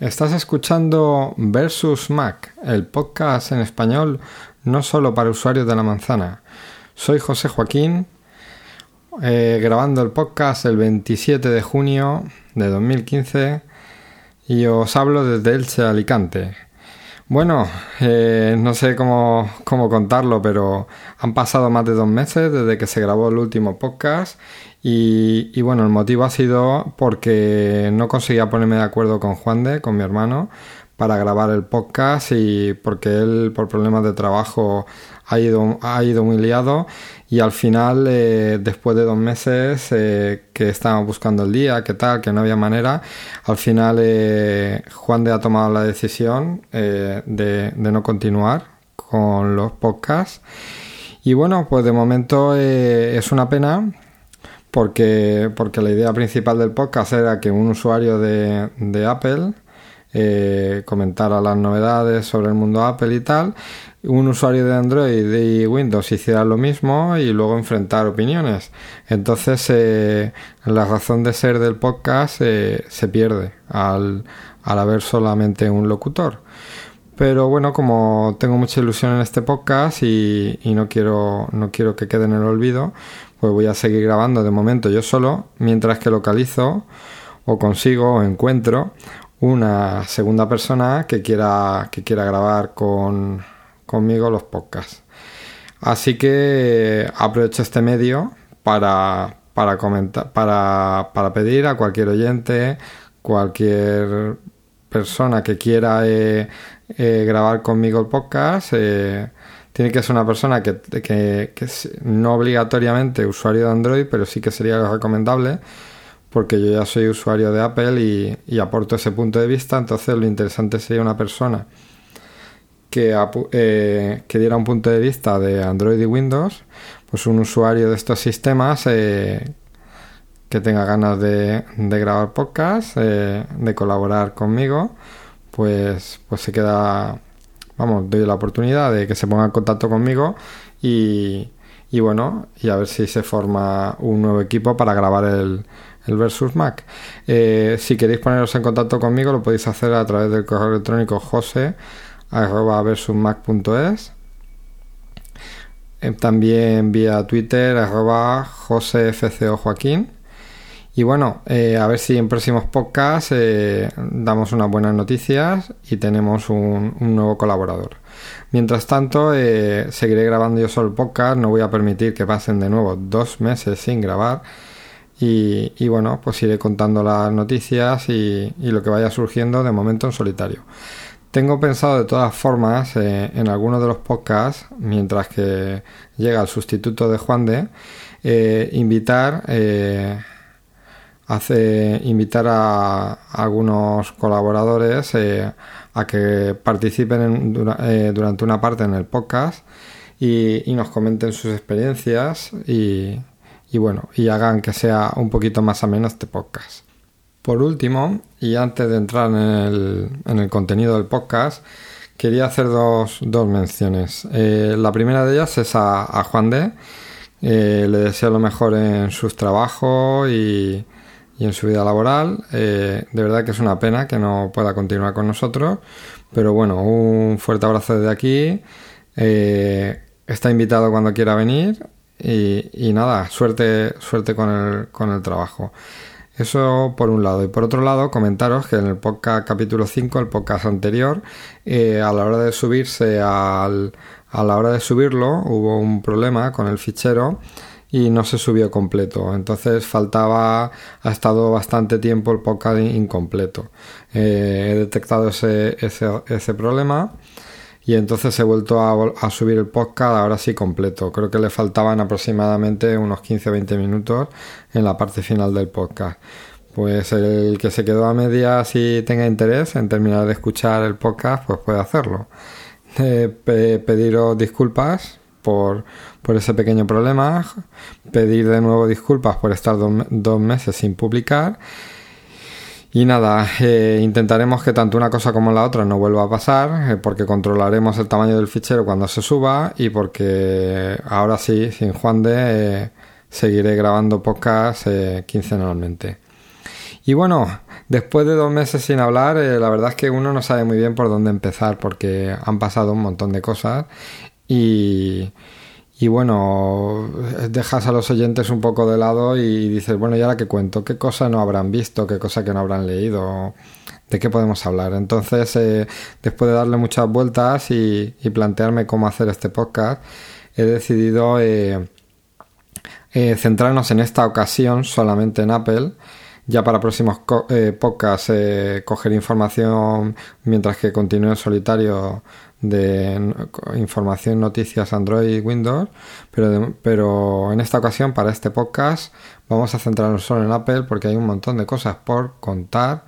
Estás escuchando Versus Mac, el podcast en español no solo para usuarios de la manzana. Soy José Joaquín, eh, grabando el podcast el 27 de junio de 2015 y os hablo desde Elche, Alicante. Bueno, eh, no sé cómo, cómo contarlo, pero han pasado más de dos meses desde que se grabó el último podcast y, bueno, el motivo ha sido porque no conseguía ponerme de acuerdo con Juan de, con mi hermano, para grabar el podcast y porque él por problemas de trabajo ha ido, ha ido muy liado y al final, eh, después de dos meses eh, que estábamos buscando el día, qué tal, que no había manera, al final eh, Juan de ha tomado la decisión de, de, no continuar con los podcasts. Y bueno, pues de momento es una pena porque, porque la idea principal del podcast era que un usuario de, de Apple comentara las novedades sobre el mundo Apple y tal, un usuario de Android y Windows hiciera lo mismo y luego enfrentar opiniones. Entonces eh, la razón de ser del podcast eh, se pierde al, al haber solamente un locutor. Pero bueno, como tengo mucha ilusión en este podcast y, y, no quiero no quiero que quede en el olvido, pues voy a seguir grabando de momento yo solo, mientras que localizo o consigo o encuentro una segunda persona que quiera, que quiera grabar con, conmigo los podcasts. Así que aprovecho este medio para, para comentar, para, para pedir a cualquier oyente, cualquier persona que quiera eh, eh, grabar conmigo el podcast, eh, tiene que ser una persona que, que, no obligatoriamente usuario de Android, pero sí que sería recomendable porque yo ya soy usuario de Apple y, aporto ese punto de vista, entonces lo interesante sería una persona que, eh, que, diera un punto de vista de Android y Windows, pues un usuario de estos sistemas eh, que tenga ganas de, grabar podcast, eh, de colaborar conmigo, pues, pues se queda vamos, doy la oportunidad de que se ponga en contacto conmigo y, y bueno, y a ver si se forma un nuevo equipo para grabar el, el Versus Mac. Eh, si queréis poneros en contacto conmigo, lo podéis hacer a través del correo electrónico jose versusmac.es eh, también vía Twitter arroba josefcojoaquín y bueno, eh, a ver si en próximos podcasts eh, damos unas buenas noticias y tenemos un, nuevo colaborador. Mientras tanto, seguiré grabando yo solo podcast, no voy a permitir que pasen de nuevo dos meses sin grabar. Y, bueno, pues iré contando las noticias y, lo que vaya surgiendo de momento en solitario. Tengo pensado de todas formas en algunos de los podcasts, mientras que llega el sustituto de Juan de, invitar hace invitar a, algunos colaboradores eh, a que participen eh, durante una parte en el podcast y, nos comenten sus experiencias y, bueno y hagan que sea un poquito más ameno este podcast. Por último, y antes de entrar en el, en el contenido del podcast, quería hacer dos, dos menciones. Eh, la primera de ellas es a, Juan D. le deseo lo mejor en sus trabajos y, y en su vida laboral. Eh, de verdad que es una pena que no pueda continuar con nosotros, pero bueno, un fuerte abrazo desde aquí. Eh, está invitado cuando quiera venir y, nada, suerte, suerte con el, con el trabajo. Eso por un lado. Y por otro lado, comentaros que en el podcast capítulo 5, el podcast anterior, eh, a la hora de subirse al, a la hora de subirlo, hubo un problema con el fichero y no se subió completo. Entonces faltaba, ha estado bastante tiempo el podcast incompleto. Eh, he detectado ese, ese, problema y entonces he vuelto a, subir el podcast ahora sí completo. Creo que le faltaban aproximadamente unos 15-20 minutos en la parte final del podcast. Pues el que se quedó a media si tenga interés en terminar de escuchar el podcast, pues puede hacerlo. Eh, pediros disculpas por, por ese pequeño problema, pedir de nuevo disculpas por estar dos meses sin publicar. Y nada, eh, intentaremos que tanto una cosa como la otra no vuelva a pasar, eh, porque controlaremos el tamaño del fichero cuando se suba y porque ahora sí, sin Juan de, eh, seguiré grabando podcast quincenalmente. Y bueno, después de dos meses sin hablar, la verdad es que uno no sabe muy bien por dónde empezar porque han pasado un montón de cosas y, y bueno, dejas a los oyentes un poco de lado y dices, bueno, ¿y ahora qué cuento? ¿Qué cosa no habrán visto? ¿Qué cosa que no habrán leído? ¿De qué podemos hablar? Entonces, eh, después de darle muchas vueltas y, plantearme cómo hacer este podcast, he decidido eh, eh, centrarnos en esta ocasión solamente en Apple. Ya para próximos podcasts coger información mientras que continúe en solitario de información, noticias Android y Windows, pero, pero en esta ocasión, para este podcast, vamos a centrarnos solo en Apple porque hay un montón de cosas por contar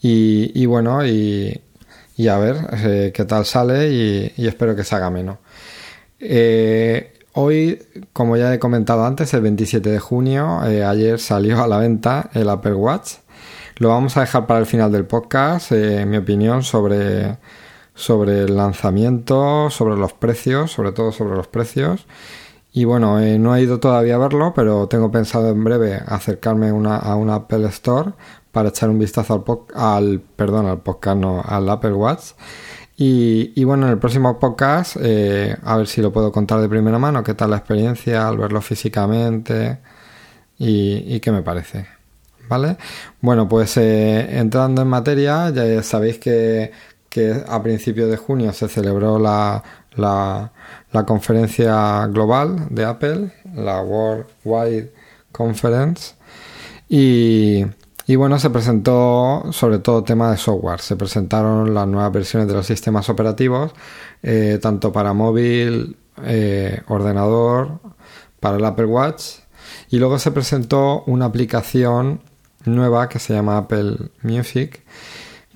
y, bueno, y, a ver eh, qué tal sale y, espero que se haga menos. Eh, hoy, como ya he comentado antes, el 27 de junio, eh, ayer salió a la venta el Apple Watch. Lo vamos a dejar para el final del podcast, mi opinión sobre sobre el lanzamiento, sobre los precios, sobre todo sobre los precios. Y bueno, eh, no he ido todavía a verlo, pero tengo pensado en breve acercarme a una Apple Store para echar un vistazo al, al perdón, al podcast, no, al Apple Watch. Y, bueno, en el próximo podcast, eh, a ver si lo puedo contar de primera mano, qué tal la experiencia al verlo físicamente y, qué me parece. ¿Vale? Bueno, pues eh, entrando en materia, ya sabéis que que a principios de junio se celebró la, la, conferencia global de Apple, la World Wide Conference, y, y, bueno, se presentó sobre todo tema de software. Se presentaron las nuevas versiones de los sistemas operativos, eh, tanto para móvil, eh, ordenador, para el Apple Watch, y luego se presentó una aplicación nueva que se llama Apple Music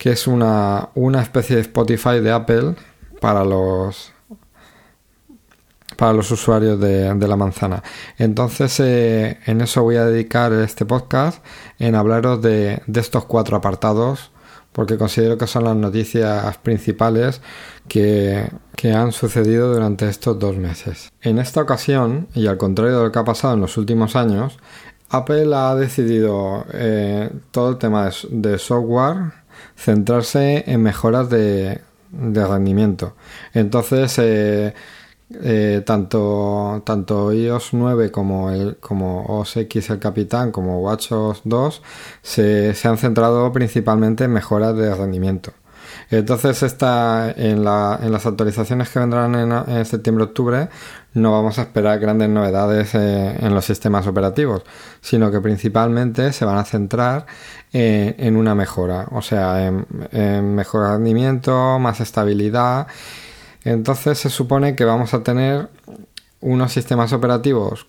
que es una, especie de Spotify de Apple para los para los usuarios de, la manzana. Entonces, eh, en eso voy a dedicar este podcast, en hablaros de, estos cuatro apartados, porque considero que son las noticias principales que, que, han sucedido durante estos dos meses. En esta ocasión, y al contrario de lo que ha pasado en los últimos años, Apple ha decidido eh, todo el tema de software centrarse en mejoras de, rendimiento. Entonces, eh, eh, tanto, tanto iOS 9 como, el, como OS X el Capitán como WatchOS 2 se, se han centrado principalmente en mejoras de rendimiento. Entonces, está en, la, en las actualizaciones que vendrán en, en septiembre-octubre, no vamos a esperar grandes novedades eh, en los sistemas operativos, sino que principalmente se van a centrar en una mejora, o sea, en, en mejor rendimiento, más estabilidad. Entonces se supone que vamos a tener unos sistemas operativos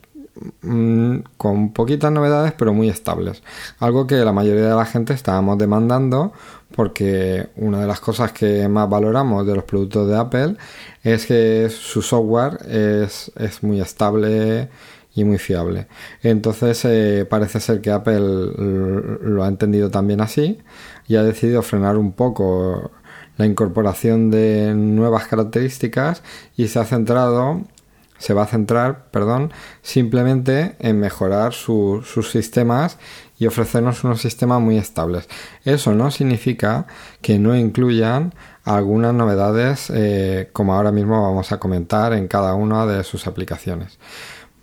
mm, con poquitas novedades pero muy estables. Algo que la mayoría de la gente estábamos demandando porque una de las cosas que más valoramos de los productos de Apple es que su software es, muy estable y muy fiable. Entonces eh, parece ser que Apple lo ha entendido también así y ha decidido frenar un poco la incorporación de nuevas características y se ha centrado se va a centrar, perdón, simplemente en mejorar sus sistemas y ofrecernos unos sistemas muy estables. Eso no significa que no incluyan algunas novedades eh, como ahora mismo vamos a comentar en cada una de sus aplicaciones.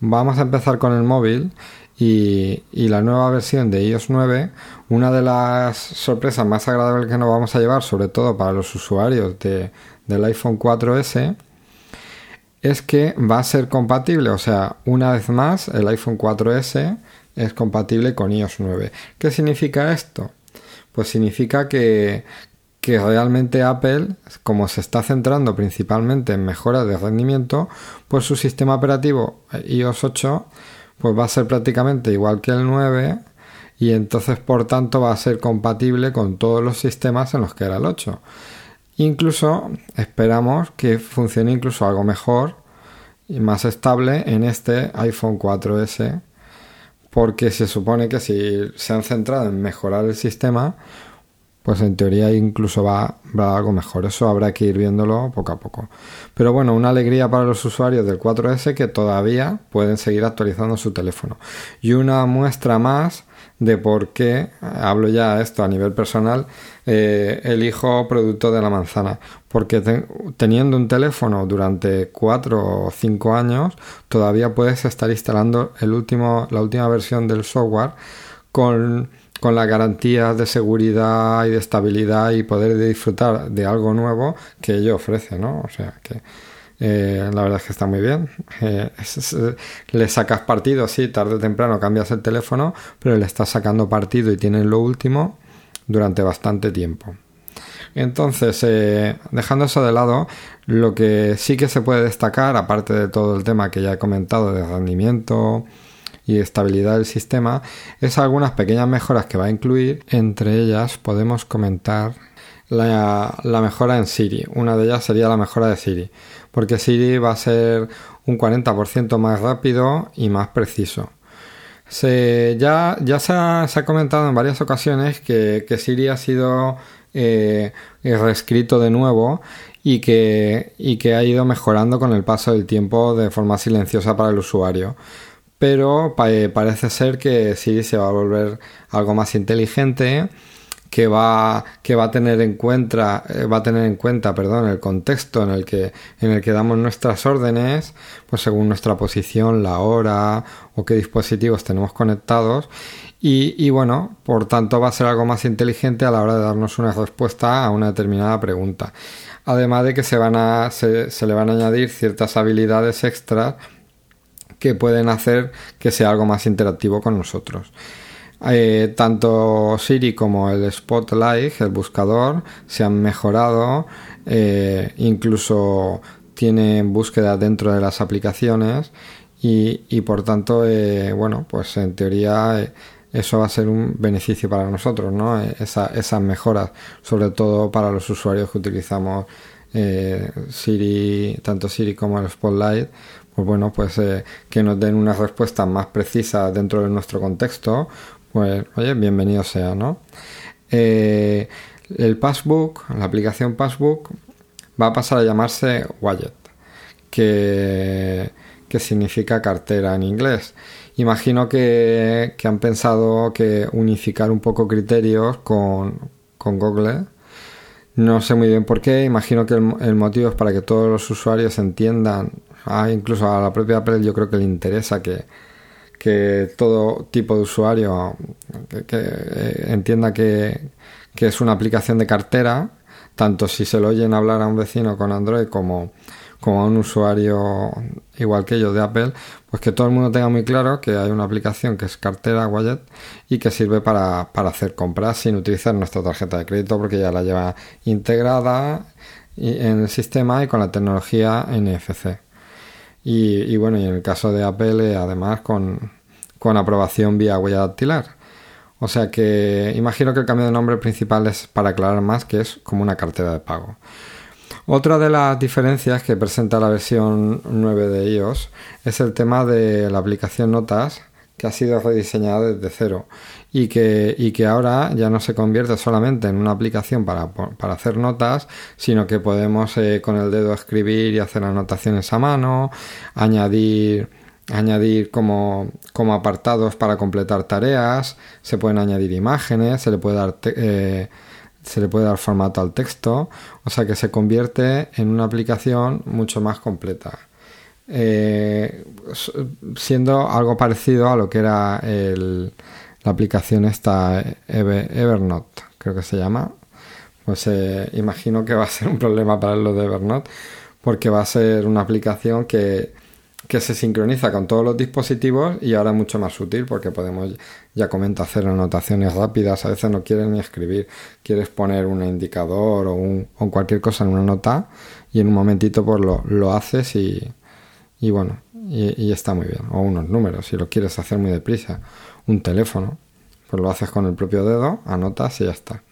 Vamos a empezar con el móvil y, la nueva versión de iOS 9, una de las sorpresas más agradables que nos vamos a llevar, sobre todo para los usuarios de, del iPhone 4S, es que va a ser compatible, o sea, una vez más el iPhone 4S es compatible con iOS 9. ¿Qué significa esto? Pues significa que, que realmente Apple, como se está centrando principalmente en mejoras de rendimiento, pues su sistema operativo eh, iOS 8 pues va a ser prácticamente igual que el 9 y entonces por tanto va a ser compatible con todos los sistemas en los que era el 8. Incluso esperamos que funcione incluso algo mejor y más estable en este iPhone 4S porque se supone que si se han centrado en mejorar el sistema, pues en teoría incluso va, va algo mejor. Eso habrá que ir viéndolo poco a poco. Pero bueno, una alegría para los usuarios del 4S que todavía pueden seguir actualizando su teléfono. Y una muestra más de por qué, hablo ya esto a nivel personal, eh, elijo producto de la manzana. Porque teniendo un teléfono durante 4 o 5 años, todavía puedes estar instalando el último, la última versión del software con, con las garantías de seguridad y de estabilidad y poder disfrutar de algo nuevo que ello ofrece, ¿no? O sea que eh, la verdad es que está muy bien. Eh, le sacas partido, sí, tarde o temprano cambias el teléfono, pero le estás sacando partido y tienes lo último durante bastante tiempo. Entonces, eh, dejando eso de lado, lo que sí que se puede destacar, aparte de todo el tema que ya he comentado de rendimiento y estabilidad del sistema, es algunas pequeñas mejoras que va a incluir. Entre ellas podemos comentar la, mejora en Siri. Una de ellas sería la mejora de Siri, porque Siri va a ser un 40% más rápido y más preciso. ya ya se, ha, comentado en varias ocasiones que, Siri ha sido eh, reescrito de nuevo y que, y que ha ido mejorando con el paso del tiempo de forma silenciosa para el usuario pero parece ser que Siri se va a volver algo más inteligente que va, que va a tener en cuenta, eh, va a tener en cuenta, perdón, el contexto en el que, en el que damos nuestras órdenes, pues según nuestra posición, la hora o qué dispositivos tenemos conectados. Y, y bueno, por tanto va a ser algo más inteligente a la hora de darnos una respuesta a una determinada pregunta. Además de que se, van a, se, se le van a añadir ciertas habilidades extras que pueden hacer que sea algo más interactivo con nosotros. Eh, tanto Siri como el Spotlight, el buscador, se han mejorado, eh, incluso tienen búsqueda dentro de las aplicaciones y, por tanto, eh, bueno, pues en teoría eso va a ser un beneficio para nosotros, ¿no? esas mejoras, sobre todo para los usuarios que utilizamos Siri, tanto Siri como el Spotlight, pues bueno, pues que nos den una respuesta más precisa dentro de nuestro contexto, pues oye, bienvenido sea, ¿no? Eh, el Passbook, la aplicación Passbook, va a pasar a llamarse Wallet, que, significa cartera en inglés. Imagino que, han pensado que unificar un poco criterios con, Google. No sé muy bien por qué. Imagino que el, el motivo es para que todos los usuarios entiendan, ah, incluso a la propia Apple yo creo que le interesa que, que todo tipo de usuario que, eh, entienda que, es una aplicación de cartera, tanto si se lo oyen hablar a un vecino con Android como, como a un usuario igual que yo de Apple, pues que todo el mundo tenga muy claro que hay una aplicación que es cartera Wallet y que sirve para, hacer compras sin utilizar nuestra tarjeta de crédito porque ya la lleva integrada en el sistema y con la tecnología NFC. Y, bueno, y en el caso de Apple, eh, además con, con aprobación vía huella dactilar. O sea que imagino que el cambio de nombre principal es para aclarar más que es como una cartera de pago. Otra de las diferencias que presenta la versión 9 de iOS es el tema de la aplicación Notas que ha sido rediseñada desde cero y que, y que ahora ya no se convierte solamente en una aplicación para, hacer notas, sino que podemos eh, con el dedo escribir y hacer anotaciones a mano, añadir añadir como, como apartados para completar tareas, se pueden añadir imágenes, se le puede dar eh, se le puede dar formato al texto, o sea que se convierte en una aplicación mucho más completa. Eh, siendo algo parecido a lo que era la aplicación esta Evernote, creo que se llama. Pues eh, imagino que va a ser un problema para lo de Evernote, porque va a ser una aplicación que, que se sincroniza con todos los dispositivos y ahora es mucho más útil porque podemos, ya comenta, hacer anotaciones rápidas. A veces no quieres ni escribir, quieres poner un indicador o, un, o cualquier cosa en una nota y en un momentito pues lo, lo haces y, y bueno, y, está muy bien. O unos números, si lo quieres hacer muy deprisa. Un teléfono, pues lo haces con el propio dedo, anotas y ya está.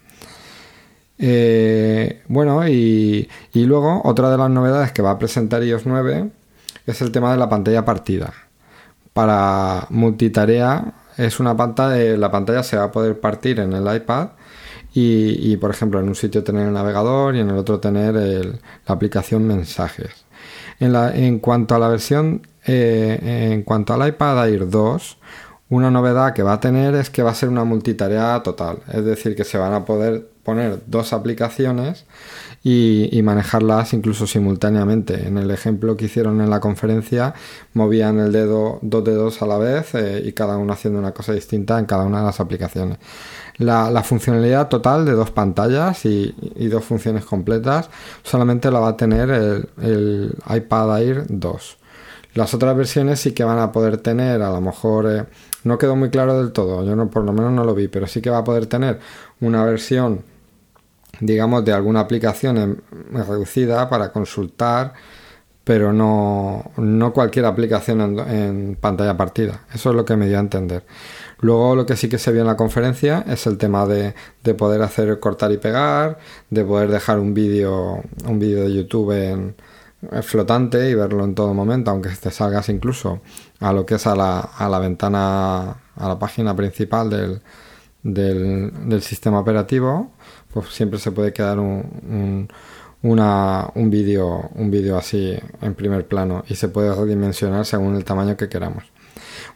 Eh, bueno, y, y, luego otra de las novedades que va a presentar iOS 9 es el tema de la pantalla partida. Para multitarea es una pantalla, la pantalla se va a poder partir en el iPad y, por ejemplo en un sitio tener el navegador y en el otro tener la aplicación mensajes. En, la, en, cuanto a la versión, eh, en cuanto al iPad Air 2, una novedad que va a tener es que va a ser una multitarea total, es decir, que se van a poder poner dos aplicaciones y, manejarlas incluso simultáneamente. En el ejemplo que hicieron en la conferencia, movían el dedo, dos dedos a la vez eh, y cada uno haciendo una cosa distinta en cada una de las aplicaciones. La, funcionalidad total de dos pantallas y, dos funciones completas solamente la va a tener el, iPad Air 2. Las otras versiones sí que van a poder tener, a lo mejor eh, no quedó muy claro del todo, yo no, por lo menos no lo vi, pero sí que va a poder tener una versión digamos, de alguna aplicación reducida para consultar, pero no, no cualquier aplicación en, pantalla partida. Eso es lo que me dio a entender. Luego lo que sí que se vio en la conferencia es el tema de, de poder hacer cortar y pegar, de poder dejar un vídeo un vídeo de YouTube en, flotante y verlo en todo momento, aunque te salgas incluso a lo que es a la, a la ventana, a la página principal del, del, del sistema operativo pues siempre se puede quedar un, un, vídeo un vídeo así en primer plano y se puede redimensionar según el tamaño que queramos.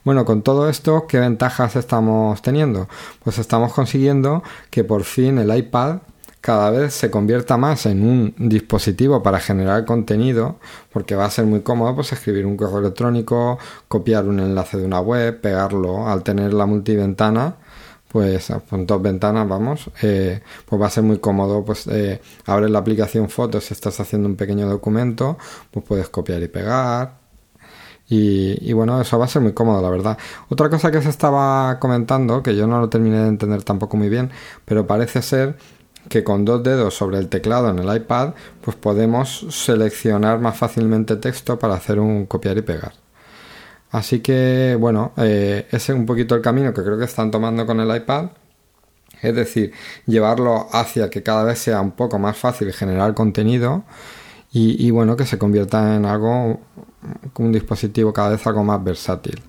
Bueno, con todo esto, ¿qué ventajas estamos teniendo? Pues estamos consiguiendo que por fin el iPad cada vez se convierta más en un dispositivo para generar contenido, porque va a ser muy cómodo pues, escribir un correo electrónico, copiar un enlace de una web, pegarlo al tener la multiventana pues con dos ventanas, vamos, eh, pues va a ser muy cómodo, pues eh, la aplicación fotos si estás haciendo un pequeño documento, pues puedes copiar y pegar. Y, y, bueno, eso va a ser muy cómodo, la verdad. Otra cosa que se estaba comentando, que yo no lo terminé de entender tampoco muy bien, pero parece ser que con dos dedos sobre el teclado en el iPad, pues podemos seleccionar más fácilmente texto para hacer un copiar y pegar. Así que, bueno, eh, ese es un poquito el camino que creo que están tomando con el iPad. Es decir, llevarlo hacia que cada vez sea un poco más fácil generar contenido y, bueno, que se convierta en algo, un dispositivo cada vez algo más versátil.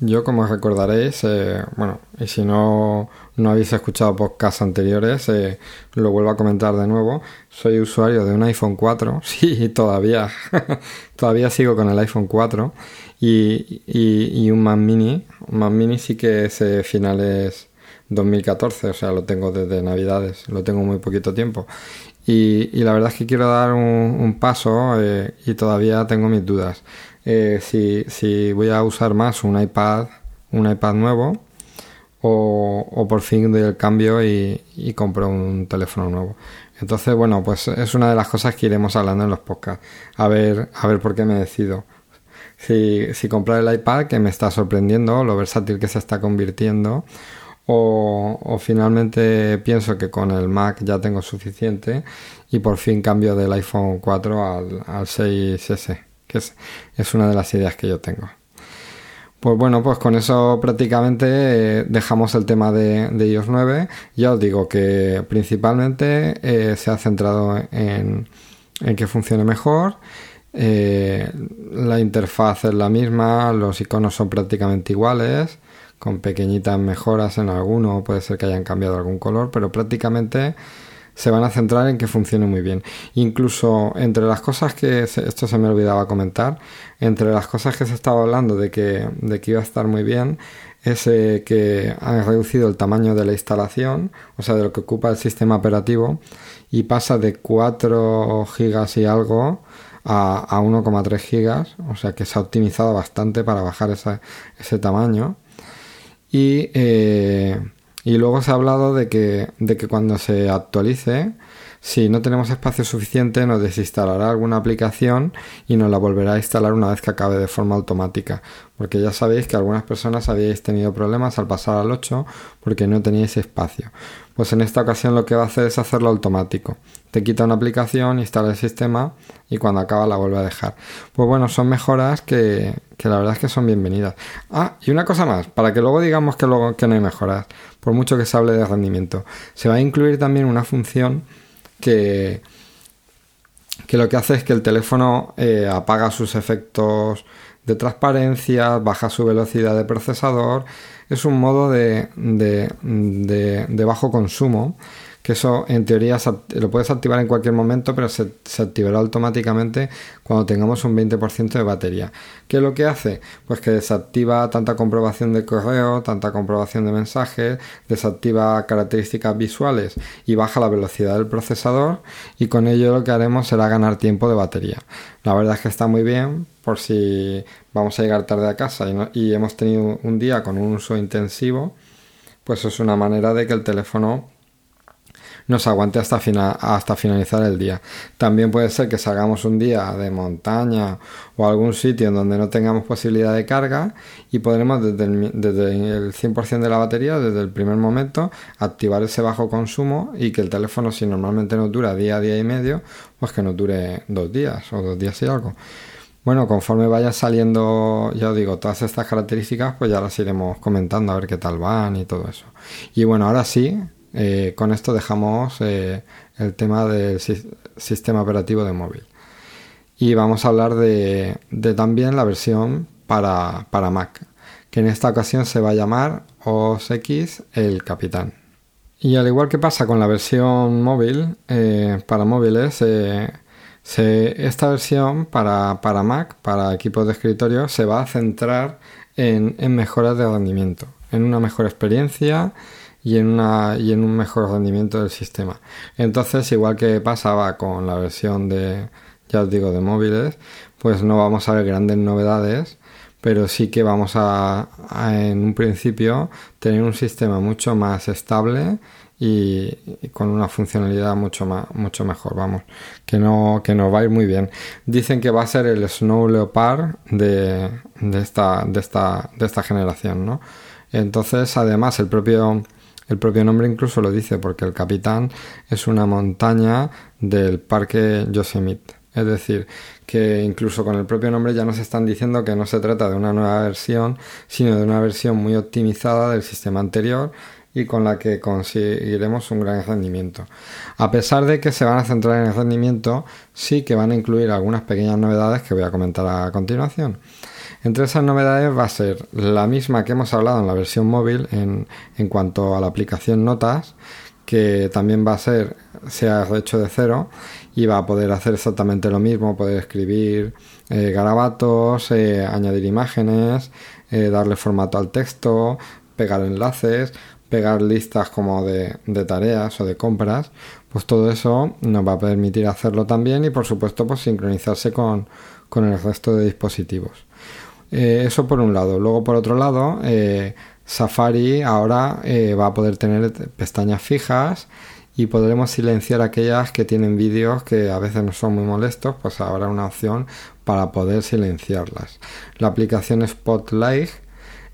Yo, como recordaréis, eh, bueno, y si no, no habéis escuchado podcasts anteriores, eh, lo vuelvo a comentar de nuevo. Soy usuario de un iPhone 4, sí, todavía, todavía sigo con el iPhone 4 y, y, un Mac Mini. Un Mac Mini sí que es finales 2014, o sea, lo tengo desde Navidades, lo tengo muy poquito tiempo. Y, y la verdad es que quiero dar un, paso eh, y todavía tengo mis dudas. Eh, si, voy a usar más un iPad, un iPad nuevo, o, por fin doy el cambio y, y, compro un teléfono nuevo. Entonces, bueno, pues es una de las cosas que iremos hablando en los podcasts. A ver, a ver por qué me decido si, si comprar el iPad, que me está sorprendiendo, lo versátil que se está convirtiendo, o, finalmente pienso que con el Mac ya tengo suficiente y por fin cambio del iPhone 4 al, al 6S, que es, es, una de las ideas que yo tengo. Pues bueno, pues con eso prácticamente eh, dejamos el tema de, de, iOS 9. Ya os digo que principalmente eh, se ha centrado en, en que funcione mejor eh, la interfaz es la misma, los iconos son prácticamente iguales, con pequeñitas mejoras en alguno, puede ser que hayan cambiado algún color, pero prácticamente se van a centrar en que funcione muy bien. Incluso entre las cosas que, esto se me olvidaba comentar, entre las cosas que se estaba hablando de que, de que iba a estar muy bien, es eh, que han reducido el tamaño de la instalación, o sea, de lo que ocupa el sistema operativo, y pasa de 4 gigas y algo a, 1,3 gigas, o sea que se ha optimizado bastante para bajar ese tamaño. Y, eh, y luego se ha hablado de que, de que cuando se actualice, si no tenemos espacio suficiente, nos desinstalará alguna aplicación y nos la volverá a instalar una vez que acabe de forma automática. Porque ya sabéis que algunas personas habíais tenido problemas al pasar al 8 porque no teníais espacio. Pues en esta ocasión lo que va a hacer es hacerlo automático. Te quita una aplicación, instala el sistema y cuando acaba la vuelve a dejar. Pues bueno, son mejoras que, que la verdad es que son bienvenidas. Ah, y una cosa más, para que luego digamos que, luego, que no hay mejoras, por mucho que se hable de rendimiento. Se va a incluir también una función que, que lo que hace es que el teléfono eh, apaga sus efectos de transparencia, baja su velocidad de procesador. Es un modo de, de, de, bajo consumo que eso en teoría lo puedes activar en cualquier momento, pero se, activará automáticamente cuando tengamos un 20% de batería. ¿Qué es lo que hace? Pues que desactiva tanta comprobación de correo, tanta comprobación de mensajes, desactiva características visuales y baja la velocidad del procesador y con ello lo que haremos será ganar tiempo de batería. La verdad es que está muy bien por si vamos a llegar tarde a casa y, hemos tenido un día con un uso intensivo, pues es una manera de que el teléfono nos aguante hasta, hasta finalizar el día. También puede ser que salgamos un día de montaña o algún sitio en donde no tengamos posibilidad de carga y podremos desde el, desde el 100% de la batería, desde el primer momento, activar ese bajo consumo y que el teléfono, si normalmente nos dura día, día y medio, pues que nos dure dos días o dos días y algo. Bueno, conforme vaya saliendo, ya os digo, todas estas características, pues ya las iremos comentando a ver qué tal van y todo eso. Y bueno, ahora sí, eh, con esto dejamos eh, el tema del sistema operativo de móvil. Y vamos a hablar de, también la versión para, Mac, que en esta ocasión se va a llamar OS X el Capitán. Y al igual que pasa con la versión móvil, eh, para móviles, esta versión para, para, Mac, para equipos de escritorio, se va a centrar en, en mejoras de rendimiento, en una mejor experiencia y en, una, y en un mejor rendimiento del sistema. Entonces, igual que pasaba con la versión de, ya os digo, de móviles, pues no vamos a ver grandes novedades, pero sí que vamos a, en un principio tener un sistema mucho más estable y, con una funcionalidad mucho más mucho mejor vamos que no que nos va a ir muy bien dicen que va a ser el Snow Leopard de, de esta de esta de esta generación no entonces además el propio el propio nombre incluso lo dice porque el capitán es una montaña del parque Yosemite. Es decir, que incluso con el propio nombre ya nos están diciendo que no se trata de una nueva versión, sino de una versión muy optimizada del sistema anterior y con la que conseguiremos un gran rendimiento. A pesar de que se van a centrar en el rendimiento, sí que van a incluir algunas pequeñas novedades que voy a comentar a continuación. Entre esas novedades va a ser la misma que hemos hablado en la versión móvil en, cuanto a la aplicación Notas, que también va a ser, se ha hecho de cero y va a poder hacer exactamente lo mismo, poder escribir eh, garabatos, eh, añadir imágenes, eh, darle formato al texto, pegar enlaces, pegar listas como de, de, tareas o de compras, pues todo eso nos va a permitir hacerlo también y por supuesto pues sincronizarse con, con el resto de dispositivos. Eh, eso por un lado. Luego por otro lado, eh, Safari ahora eh, va a poder tener pestañas fijas y podremos silenciar aquellas que tienen vídeos que a veces no son muy molestos, pues ahora una opción para poder silenciarlas. La aplicación Spotlight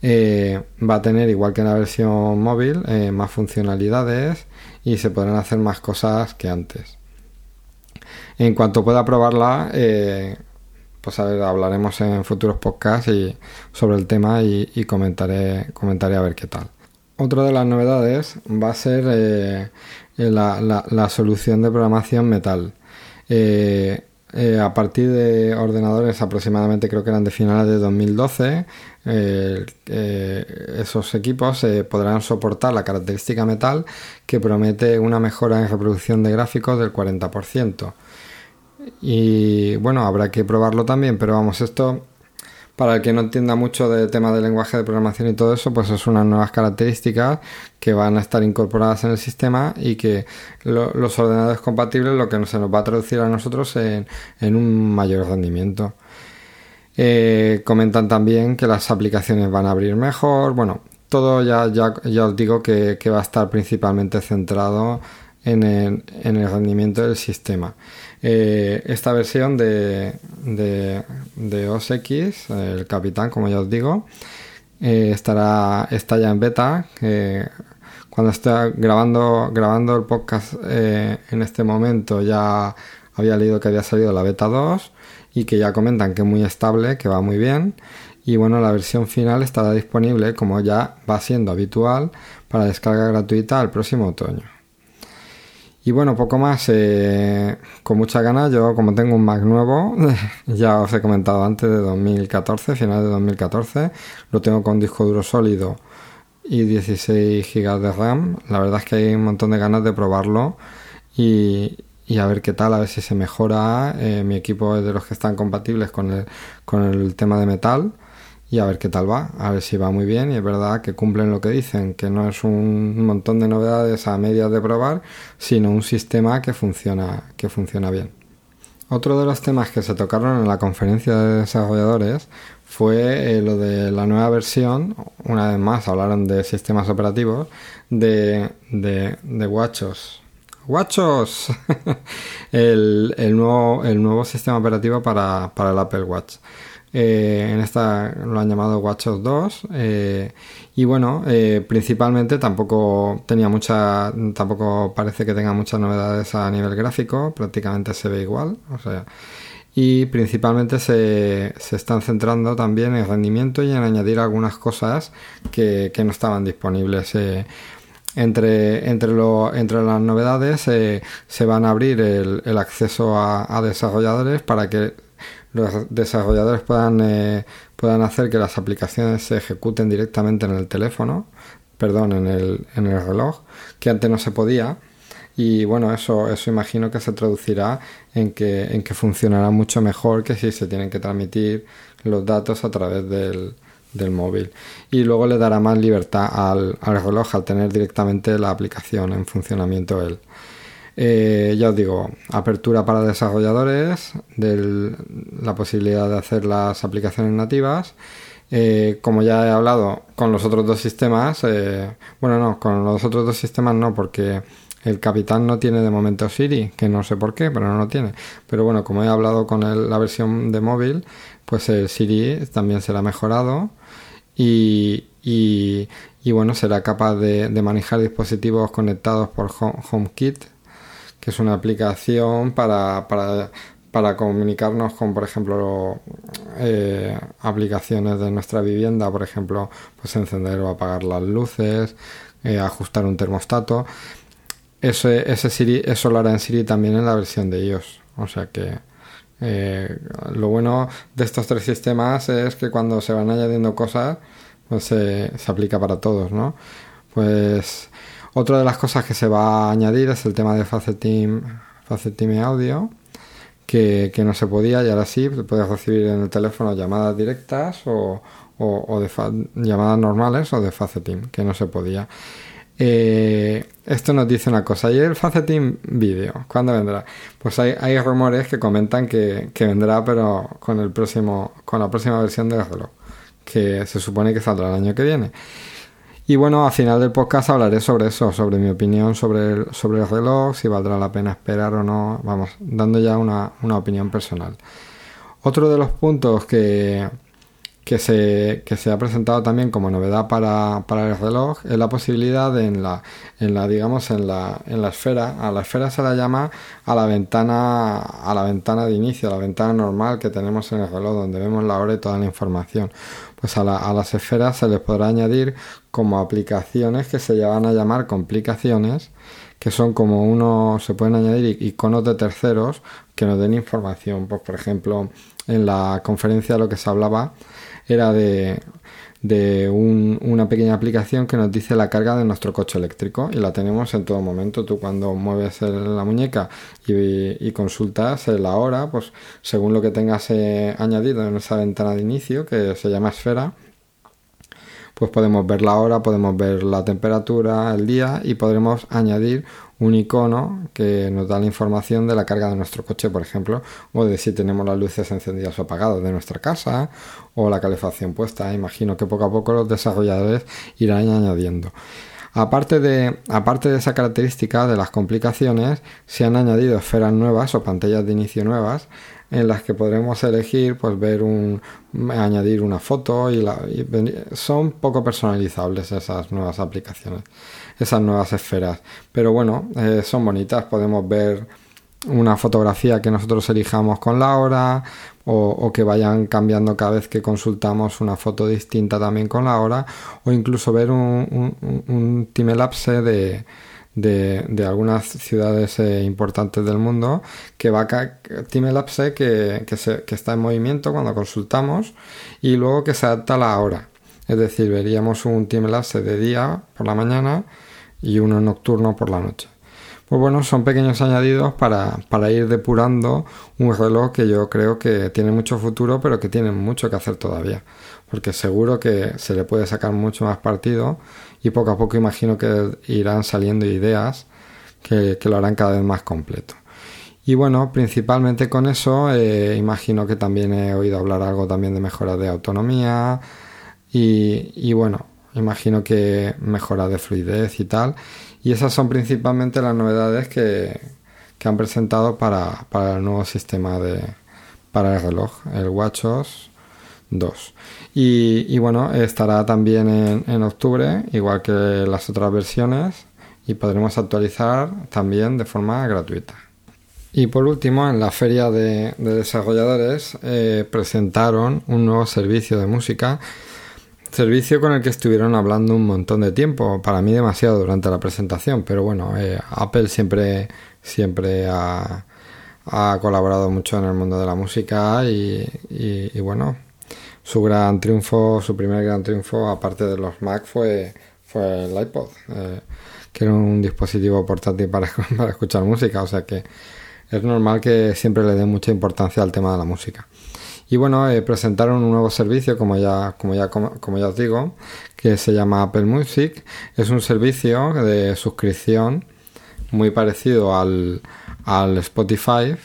va a tener, igual que en la versión móvil, más funcionalidades y se podrán hacer más cosas que antes. En cuanto pueda probarla, pues a ver, hablaremos en futuros podcasts y, sobre el tema y, comentaré, comentaré a ver qué tal. Otra de las novedades va a ser eh, la, solución de programación Metal. Eh, eh, a partir de ordenadores aproximadamente creo que eran de finales de 2012, esos equipos podrán soportar la característica metal que promete una mejora en reproducción de gráficos del 40%. Y bueno, habrá que probarlo también, pero vamos, esto para el que no entienda mucho del tema de lenguaje de programación y todo eso, pues es unas nuevas características que van a estar incorporadas en el sistema y que los ordenadores compatibles lo que se nos va a traducir a nosotros en, un mayor rendimiento. Eh, comentan también que las aplicaciones van a abrir mejor. Bueno, todo ya, ya, ya os digo que, va a estar principalmente centrado en el, en el rendimiento del sistema. Eh, esta versión de, de, OS X, el Capitán, como ya os digo, eh, estará está ya en beta. cuando esté grabando, grabando el podcast eh, en este momento ya había leído que había salido la beta 2 y que ya comentan que es muy estable, que va muy bien. Y bueno, la versión final estará disponible, como ya va siendo habitual, para descarga gratuita el próximo otoño. Y bueno, poco más, eh, con mucha ganas, yo como tengo un Mac nuevo, ya os he comentado antes de 2014, final de 2014, lo tengo con disco duro sólido y 16 GB de RAM. La verdad es que hay un montón de ganas de probarlo y, a ver qué tal, a ver si se mejora. Eh, mi equipo es de los que están compatibles con el, con el tema de metal y a ver qué tal va, a ver si va muy bien y es verdad que cumplen lo que dicen, que no es un montón de novedades a medias de probar, sino un sistema que funciona, que funciona bien. Otro de los temas que se tocaron en la conferencia de desarrolladores fue eh, lo de la nueva versión, una vez más hablaron de sistemas operativos, de, de, de WatchOS. ¡WatchOS! el, el, nuevo, el nuevo sistema operativo para, para el Apple Watch. Eh, en esta lo han llamado WatchOS 2 eh, y bueno eh, principalmente tampoco tenía mucha tampoco parece que tenga muchas novedades a nivel gráfico prácticamente se ve igual o sea y principalmente se, se están centrando también en rendimiento y en añadir algunas cosas que, que no estaban disponibles entre, entre, lo, entre las novedades se van a abrir el, acceso a, desarrolladores para que los desarrolladores puedan, eh, puedan hacer que las aplicaciones se ejecuten directamente en el teléfono, perdón, en el, en el reloj, que antes no se podía. Y bueno, eso, eso imagino que se traducirá en que, en que funcionará mucho mejor que si se tienen que transmitir los datos a través del, del móvil. Y luego le dará más libertad al, al reloj al tener directamente la aplicación en funcionamiento él. Eh, ya os digo, apertura para desarrolladores, del, la posibilidad de hacer las aplicaciones nativas. Eh, como ya he hablado con los otros dos sistemas, eh, bueno, no, con los otros dos sistemas no, porque el Capitán no tiene de momento Siri, que no sé por qué, pero no lo tiene. Pero bueno, como he hablado con la versión de móvil, pues el Siri también será mejorado y, y, bueno, será capaz de, manejar dispositivos conectados por HomeKit que es una aplicación para, para, para comunicarnos con, por ejemplo, eh, aplicaciones de nuestra vivienda, por ejemplo, pues encender o apagar las luces, eh, ajustar un termostato. Ese, ese Siri, eso lo hará en Siri también en la versión de iOS. O sea que eh, lo bueno de estos tres sistemas es que cuando se van añadiendo cosas, pues se aplica para todos, ¿no? Pues otra de las cosas que se va a añadir es el tema de Facetim, Facetim Audio, que, que, no se podía y ahora sí, puedes recibir en el teléfono llamadas directas o, o, de llamadas normales o de Facetim, que no se podía. Eh, esto nos dice una cosa. ¿Y el Facetim Video? ¿Cuándo vendrá? Pues hay, hay rumores que comentan que, que, vendrá, pero con el próximo, con la próxima versión del reloj, que se supone que saldrá el año que viene. Y bueno, al final del podcast hablaré sobre eso, sobre mi opinión sobre el, sobre el reloj, si valdrá la pena esperar o no, vamos, dando ya una, una opinión personal. Otro de los puntos que, que se, que se ha presentado también como novedad para, para, el reloj es la posibilidad de en la, en la digamos en la, en la esfera a la esfera se la llama a la ventana a la ventana de inicio a la ventana normal que tenemos en el reloj donde vemos la hora y toda la información. Pues a, la, a las esferas se les podrá añadir como aplicaciones que se van a llamar complicaciones que son como uno se pueden añadir iconos de terceros que nos den información. Pues por ejemplo en la conferencia lo que se hablaba era de, de un, una pequeña aplicación que nos dice la carga de nuestro coche eléctrico y la tenemos en todo momento. Tú cuando mueves la muñeca y, consultas la hora, pues según lo que tengas eh, añadido en esa ventana de inicio que se llama esfera, pues podemos ver la hora, podemos ver la temperatura, el día y podremos añadir un icono que nos da la información de la carga de nuestro coche, por ejemplo, o de si tenemos las luces encendidas o apagadas de nuestra casa o la calefacción puesta. Imagino que poco a poco los desarrolladores irán añadiendo. Aparte de, aparte de esa característica de las complicaciones, se han añadido esferas nuevas o pantallas de inicio nuevas en las que podremos elegir pues ver un añadir una foto y, la, son poco personalizables esas nuevas aplicaciones esas nuevas esferas. Pero bueno eh, son bonitas. Podemos ver una fotografía que nosotros elijamos con la hora o, o, que vayan cambiando cada vez que consultamos una foto distinta también con la hora o incluso ver un, un, un time lapse de de, algunas ciudades eh, importantes del mundo que va a Time Lapse que, que, se, que está en movimiento cuando consultamos y luego que se adapta a la hora Es decir, veríamos un timelapse de día por la mañana y uno nocturno por la noche. Pues bueno, son pequeños añadidos para, para, ir depurando un reloj que yo creo que tiene mucho futuro, pero que tiene mucho que hacer todavía. Porque seguro que se le puede sacar mucho más partido y poco a poco imagino que irán saliendo ideas que, lo harán cada vez más completo. Y bueno, principalmente con eso eh, imagino que también he oído hablar algo también de mejora de autonomía y, bueno, imagino que mejora de fluidez y tal. Y esas son principalmente las novedades que, han presentado para, el nuevo sistema de para el reloj, el WatchOS 2. Y, bueno, estará también en, octubre, igual que las otras versiones, y podremos actualizar también de forma gratuita. Y por último, en la feria de, desarrolladores eh, presentaron un nuevo servicio de música Servicio con el que estuvieron hablando un montón de tiempo, para mí demasiado durante la presentación, pero bueno, eh, Apple siempre, siempre ha, colaborado mucho en el mundo de la música y, bueno, su gran triunfo, su primer gran triunfo, aparte de los Mac, fue, fue el iPod, eh, que era un dispositivo portátil para, escuchar música, o sea que es normal que siempre le den mucha importancia al tema de la música. Y bueno, eh, presentaron un nuevo servicio, como ya, como, ya, como, ya os digo, que se llama Apple Music. Es un servicio de suscripción muy parecido al, al Spotify.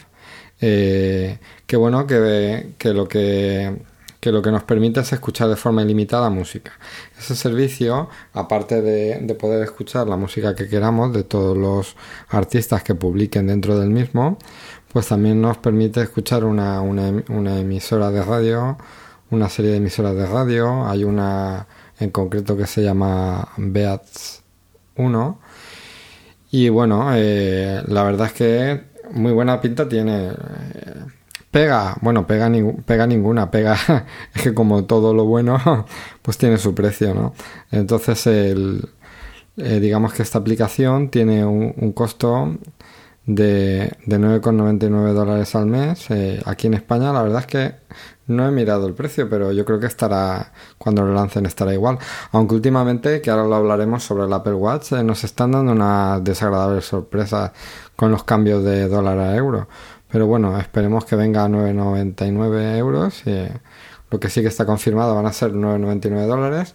Eh, que bueno, que, que lo que que lo que nos permite es escuchar de forma ilimitada música. Ese servicio, aparte de, de, poder escuchar la música que queramos de todos los artistas que publiquen dentro del mismo, pues también nos permite escuchar una, una, emisora de radio, una serie de emisoras de radio, hay una en concreto que se llama Beats 1 y bueno, eh, la verdad es que muy buena pinta tiene. Eh, pega, bueno, pega, pega ninguna, pega, es que como todo lo bueno, pues tiene su precio, ¿no? Entonces, el, eh, digamos que esta aplicación tiene un costo de, de 9,99 dólares al mes. Eh, aquí en España la verdad es que no he mirado el precio, pero yo creo que estará, cuando lo lancen estará igual. Aunque últimamente, que ahora lo hablaremos sobre el Apple Watch, eh, nos están dando una desagradable sorpresa con los cambios de dólar a euro. Pero bueno, esperemos que venga a 9,99 euros. Eh, lo que sí que está confirmado van a ser 9,99 dólares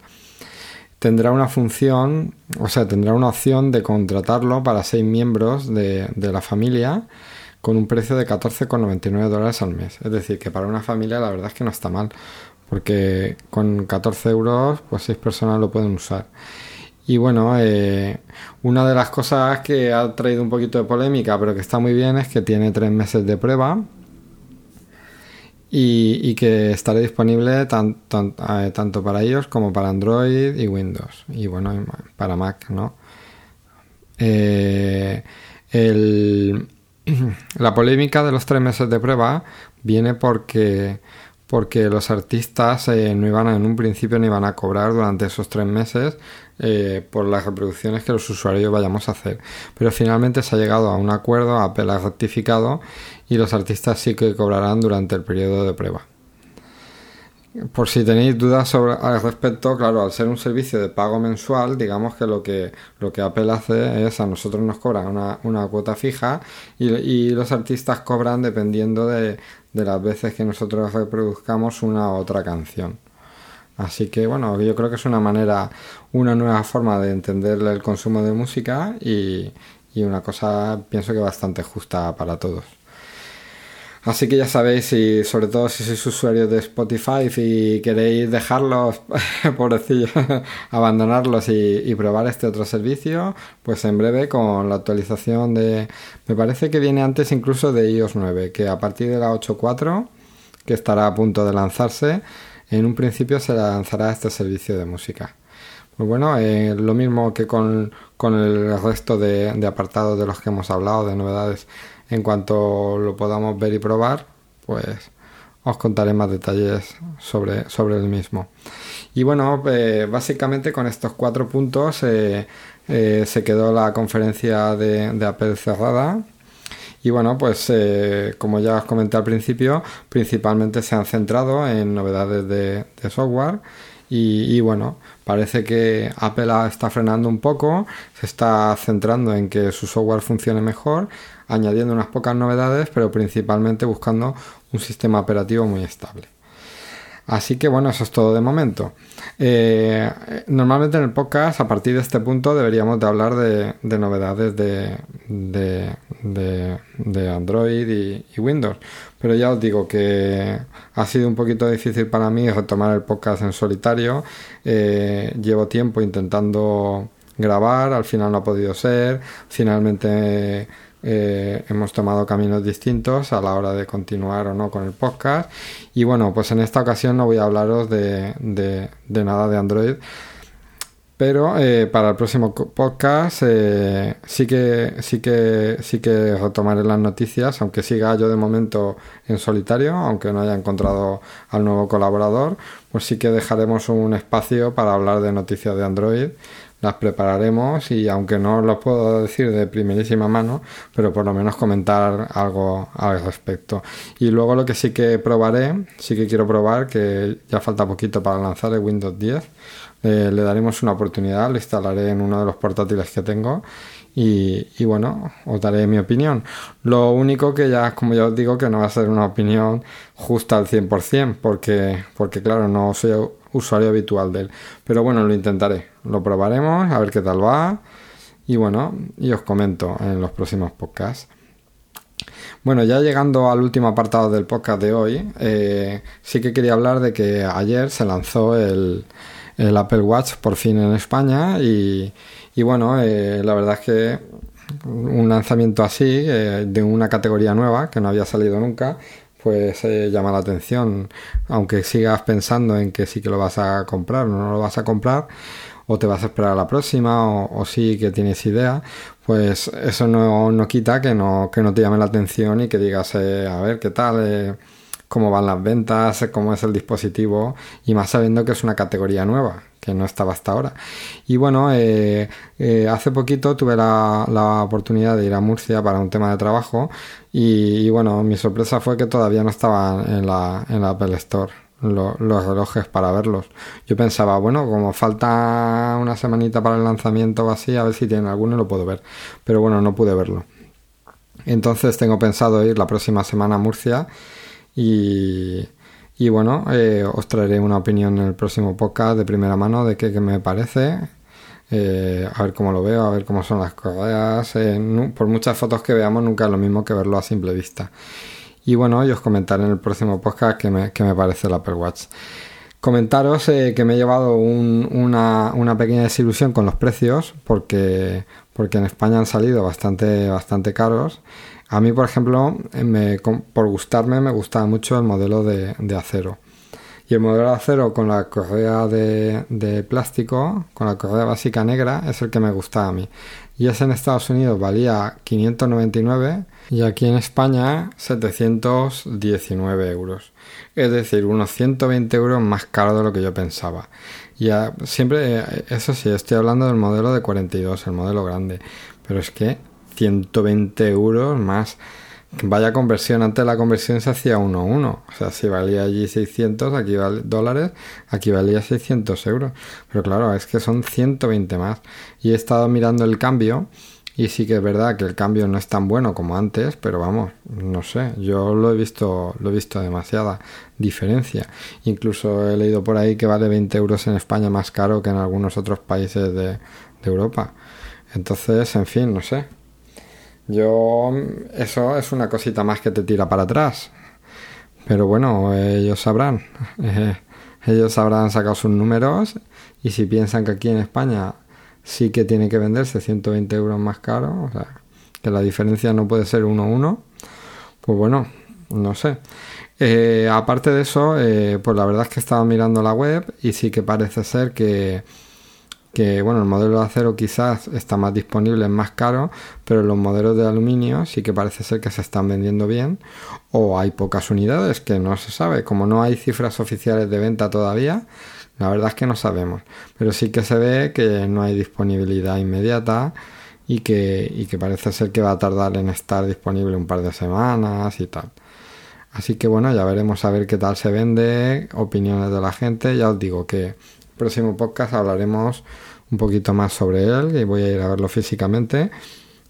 tendrá una función, o sea, tendrá una opción de contratarlo para seis miembros de, la familia con un precio de 14,99 dólares al mes. Es decir, que para una familia la verdad es que no está mal, porque con 14 euros, pues seis personas lo pueden usar. Y bueno, eh, una de las cosas que ha traído un poquito de polémica, pero que está muy bien, es que tiene tres meses de prueba y, que estará disponible eh, tanto para ellos como para Android y Windows y bueno para Mac no eh, la polémica de los tres meses de prueba viene porque porque los artistas eh, no iban en un principio no iban a cobrar durante esos tres meses por las reproducciones que los usuarios vayamos a hacer pero finalmente se ha llegado a un acuerdo Apple ha rectificado y los artistas sí que cobrarán durante el periodo de prueba. Por si tenéis dudas al respecto, claro, al ser un servicio de pago mensual, digamos que lo que, lo que Apple hace es a nosotros nos cobran una, una cuota fija y, los artistas cobran dependiendo de, de las veces que nosotros reproduzcamos una u otra canción. Así que bueno, yo creo que es una manera, una nueva forma de entender el consumo de música y, y una cosa pienso que bastante justa para todos. Así que ya sabéis, y sobre todo si sois usuarios de Spotify y queréis dejarlos, pobrecillos, abandonarlos y, probar este otro servicio, pues en breve con la actualización de... Me parece que viene antes incluso de iOS 9, que a partir de la 8.4, que estará a punto de lanzarse, en un principio se lanzará este servicio de música. Pues bueno, eh, lo mismo que con, el resto de, de apartados de los que hemos hablado, de novedades en cuanto lo podamos ver y probar, pues os contaré más detalles sobre, sobre el mismo. Y bueno, eh, básicamente con estos cuatro puntos eh, se quedó la conferencia de, Apple cerrada. Y bueno, pues como ya os comenté al principio, principalmente se han centrado en novedades de, software Y, bueno, parece que Apple está frenando un poco, se está centrando en que su software funcione mejor, añadiendo unas pocas novedades, pero principalmente buscando un sistema operativo muy estable. Así que bueno, eso es todo de momento. Eh, normalmente en el podcast, a partir de este punto, deberíamos de hablar de, novedades de, de, Android y, Windows. Pero ya os digo que ha sido un poquito difícil para mí retomar el podcast en solitario. Eh, llevo tiempo intentando grabar, al final no ha podido ser. Finalmente eh, hemos tomado caminos distintos a la hora de continuar o no con el podcast. Y bueno, pues en esta ocasión no voy a hablaros de, nada de Android. Pero eh, para el próximo podcast eh, sí que sí que sí que retomaré las noticias, aunque siga yo de momento en solitario, aunque no haya encontrado al nuevo colaborador, pues sí que dejaremos un espacio para hablar de noticias de Android las prepararemos y aunque no lo puedo decir de primerísima mano, pero por lo menos comentar algo al respecto. Y luego lo que sí que probaré, sí que quiero probar, que ya falta poquito para lanzar el Windows 10, eh, le daremos una oportunidad, lo instalaré en uno de los portátiles que tengo y, bueno, os daré mi opinión. Lo único que ya, como ya os digo, que no va a ser una opinión justa al 100%, porque, porque claro, no soy usuario habitual de él. Pero bueno, lo intentaré, lo probaremos, a ver qué tal va. Y bueno, y os comento en los próximos podcasts. Bueno, ya llegando al último apartado del podcast de hoy, eh, sí que quería hablar de que ayer se lanzó el, Apple Watch por fin en España y, bueno, eh, la verdad es que un lanzamiento así, eh, de una categoría nueva que no había salido nunca, pues llama la atención, aunque sigas pensando en que sí que lo vas a comprar o no lo vas a comprar, o te vas a esperar a la próxima, o, sí que tienes idea, pues eso no, no, quita que no, que no te llame la atención y que digas, eh, a ver, ¿qué tal? Eh, cómo van las ventas, cómo es el dispositivo y más sabiendo que es una categoría nueva que no estaba hasta ahora. Y bueno, eh, eh, hace poquito tuve la, la, oportunidad de ir a Murcia para un tema de trabajo y, bueno, mi sorpresa fue que todavía no estaban en la, en la Apple Store. Los relojes para verlos. Yo pensaba, bueno, como falta una semanita para el lanzamiento o así, a ver si tienen alguno y lo puedo ver. Pero bueno, no pude verlo. Entonces tengo pensado ir la próxima semana a Murcia y, y bueno, eh, os traeré una opinión en el próximo podcast de primera mano de qué, me parece. Eh, a ver cómo lo veo, a ver cómo son las correas. Eh, por muchas fotos que veamos, nunca es lo mismo que verlo a simple vista. Y bueno, yo os comentaré en el próximo podcast qué me, parece el Apple Watch. Comentaros que me he llevado una, una, pequeña desilusión con los precios, porque, porque en España han salido bastante, bastante caros. A mí, por ejemplo, me, por gustarme, me gustaba mucho el modelo de, acero. Y el modelo de acero con la correa de, plástico, con la correa básica negra, es el que me gustaba a mí. Y ese en Estados Unidos valía 599 y aquí en España 719 euros. Es decir, unos 120 euros más caro de lo que yo pensaba. Y siempre, eso sí, estoy hablando del modelo de 42, el modelo grande. Pero es que 120 euros más. Vaya conversión, antes la conversión se hacía 1 a 1. O sea, si valía allí 600 aquí dólares, aquí valía 600 euros. Pero claro, es que son 120 más. Y he estado mirando el cambio y sí que es verdad que el cambio no es tan bueno como antes, pero vamos, no sé, yo lo he visto, lo he visto demasiada diferencia. Incluso he leído por ahí que vale 20 euros en España más caro que en algunos otros países de Europa. Entonces, en fin, no sé. Yo, eso es una cosita más que te tira para atrás. Pero bueno, ellos sabrán. ellos habrán sacado sus números y si piensan que aquí en España sí que tiene que venderse 120 euros más caro, o sea, que la diferencia no puede ser 1-1, pues bueno, no sé. Eh, aparte de eso, eh, pues la verdad es que estaba mirando la web y sí que parece ser que que bueno, el modelo de acero quizás está más disponible, es más caro, pero los modelos de aluminio sí que parece ser que se están vendiendo bien o hay pocas unidades que no se sabe, como no hay cifras oficiales de venta todavía, la verdad es que no sabemos, pero sí que se ve que no hay disponibilidad inmediata y que, y que parece ser que va a tardar en estar disponible un par de semanas y tal. Así que bueno, ya veremos a ver qué tal se vende, opiniones de la gente. Ya os digo que próximo podcast hablaremos un poquito más sobre él y voy a ir a verlo físicamente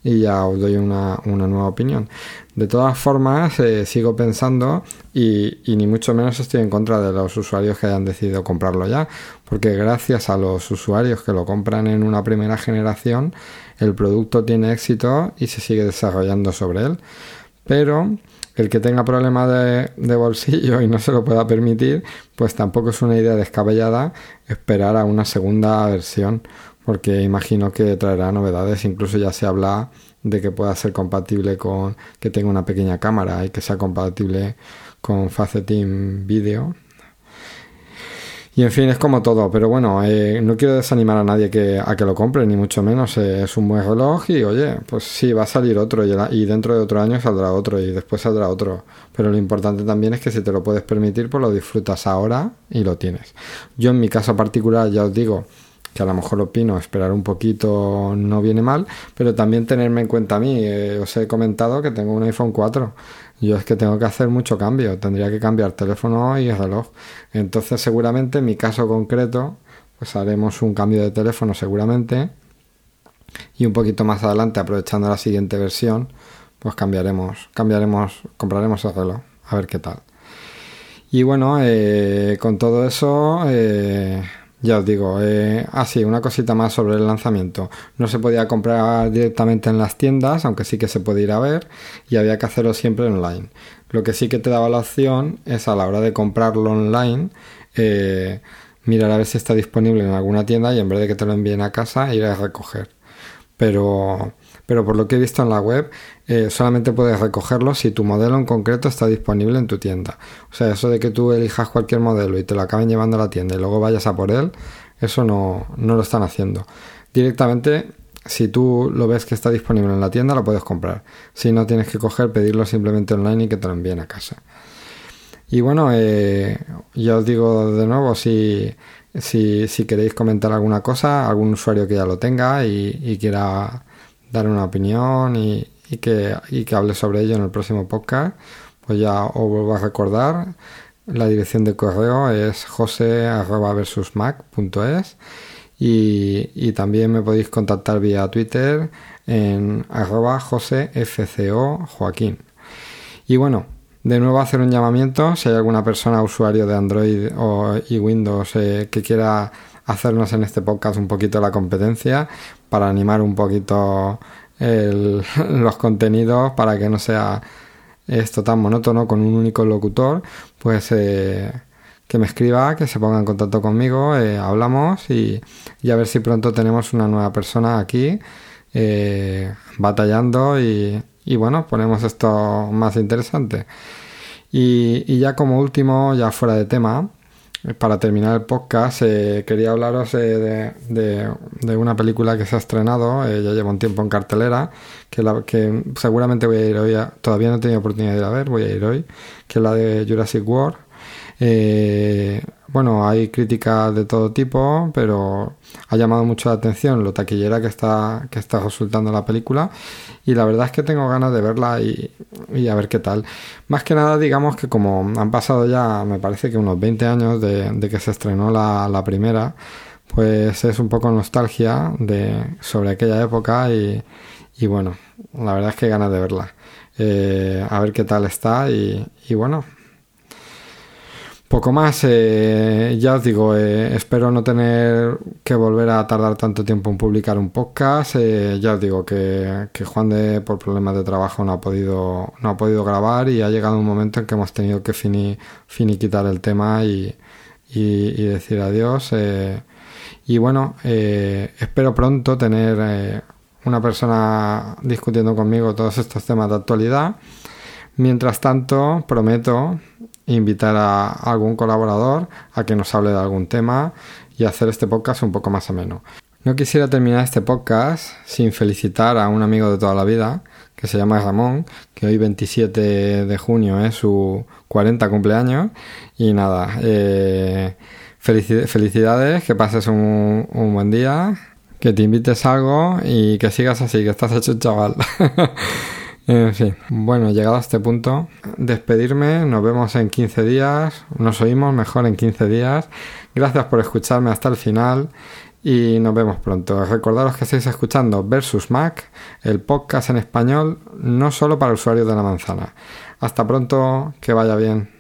y ya os doy una, nueva opinión. De todas formas, eh, sigo pensando y, y, ni mucho menos estoy en contra de los usuarios que hayan decidido comprarlo ya, porque gracias a los usuarios que lo compran en una primera generación, el producto tiene éxito y se sigue desarrollando sobre él. Pero el que tenga problemas de, bolsillo y no se lo pueda permitir, pues tampoco es una idea descabellada esperar a una segunda versión, porque imagino que traerá novedades, incluso ya se habla de que pueda ser compatible con que tenga una pequeña cámara y que sea compatible con Facetim Video y en fin, es como todo, pero bueno, eh, no quiero desanimar a nadie que, a que lo compre, ni mucho menos. Eh, es un buen reloj y oye, pues sí, va a salir otro y, dentro de otro año saldrá otro y después saldrá otro. Pero lo importante también es que si te lo puedes permitir, pues lo disfrutas ahora y lo tienes. Yo en mi caso particular ya os digo que a lo mejor opino esperar un poquito no viene mal, pero también tenerme en cuenta a mí. Eh, os he comentado que tengo un iPhone 4 yo es que tengo que hacer mucho cambio, tendría que cambiar teléfono y reloj. Entonces seguramente en mi caso concreto, pues haremos un cambio de teléfono seguramente. Y un poquito más adelante, aprovechando la siguiente versión, pues cambiaremos, cambiaremos, compraremos el reloj, a ver qué tal. Y bueno, eh, con todo eso, eh, ya os digo, eh, ah una cosita más sobre el lanzamiento. No se podía comprar directamente en las tiendas, aunque sí que se puede ir a ver, y había que hacerlo siempre online. Lo que sí que te daba la opción es a la hora de comprarlo online, eh, mirar a ver si está disponible en alguna tienda y en vez de que te lo envíen a casa, ir a recoger. Pero pero por lo que he visto en la web, eh, solamente puedes recogerlo si tu modelo en concreto está disponible en tu tienda. O sea, eso de que tú elijas cualquier modelo y te lo acaben llevando a la tienda y luego vayas a por él, eso no, no lo están haciendo. Directamente, si tú lo ves que está disponible en la tienda, lo puedes comprar. Si no, tienes que coger, pedirlo simplemente online y que te lo envíen a casa. Y bueno, eh, ya os digo de nuevo, si, si, si, queréis comentar alguna cosa, algún usuario que ya lo tenga y, y quiera dar una opinión y, que, hable sobre ello en el próximo podcast, pues ya os vuelvo a recordar. La dirección de correo es jose.versusmac.es y, y también me podéis contactar vía Twitter en arroba josefco joaquín. Y bueno, de nuevo hacer un llamamiento si hay alguna persona usuario de Android o, y Windows eh, que quiera hacernos en este podcast un poquito la competencia para animar un poquito los contenidos para que no sea esto tan monótono con un único locutor, pues eh, que me escriba, que se ponga en contacto conmigo, eh, hablamos y, a ver si pronto tenemos una nueva persona aquí eh, batallando y, y, bueno, ponemos esto más interesante. Y, y ya como último, ya fuera de tema, para terminar el podcast, eh, quería hablaros de, de, una película que se ha estrenado, eh, ya lleva un tiempo en cartelera, que, la, que seguramente voy a ir hoy, todavía no he tenido oportunidad de ir a ver, voy a ir hoy, que es la de Jurassic World. Bueno, hay críticas de todo tipo, pero ha llamado mucho la atención lo taquillera que está, que está resultando la película. Y la verdad es que tengo ganas de verla y, a ver qué tal. Más que nada, digamos que como han pasado ya, me parece que unos 20 años de, que se estrenó la, primera, pues es un poco nostalgia de, sobre aquella época y, bueno, la verdad es que ganas de verla. Eh, a ver qué tal está y bueno, poco más, eh, ya os digo, eh, espero no tener que volver a tardar tanto tiempo en publicar un podcast. Eh, ya os digo que, Juan de por problemas de trabajo no ha podido no ha podido grabar y ha llegado un momento en que hemos tenido que fini, finiquitar el tema y, y, decir adiós. y bueno, espero pronto tener una persona discutiendo conmigo todos estos temas de actualidad. Mientras tanto, prometo invitar a algún colaborador a que nos hable de algún tema y hacer este podcast un poco más ameno. No quisiera terminar este podcast sin felicitar a un amigo de toda la vida que se llama Ramón, que hoy 27 de junio es su 40 cumpleaños y nada, eh, felicidades, que pases un, un buen día, que te invites algo y que sigas así, que estás hecho chaval. En fin, bueno, llegado a este punto, despedirme, nos vemos en 15 días, nos oímos mejor en 15 días. Gracias por escucharme hasta el final y nos vemos pronto. Recordaros que estáis escuchando Versus Mac, el podcast en español no solo para usuarios de la manzana. Hasta pronto, que vaya bien.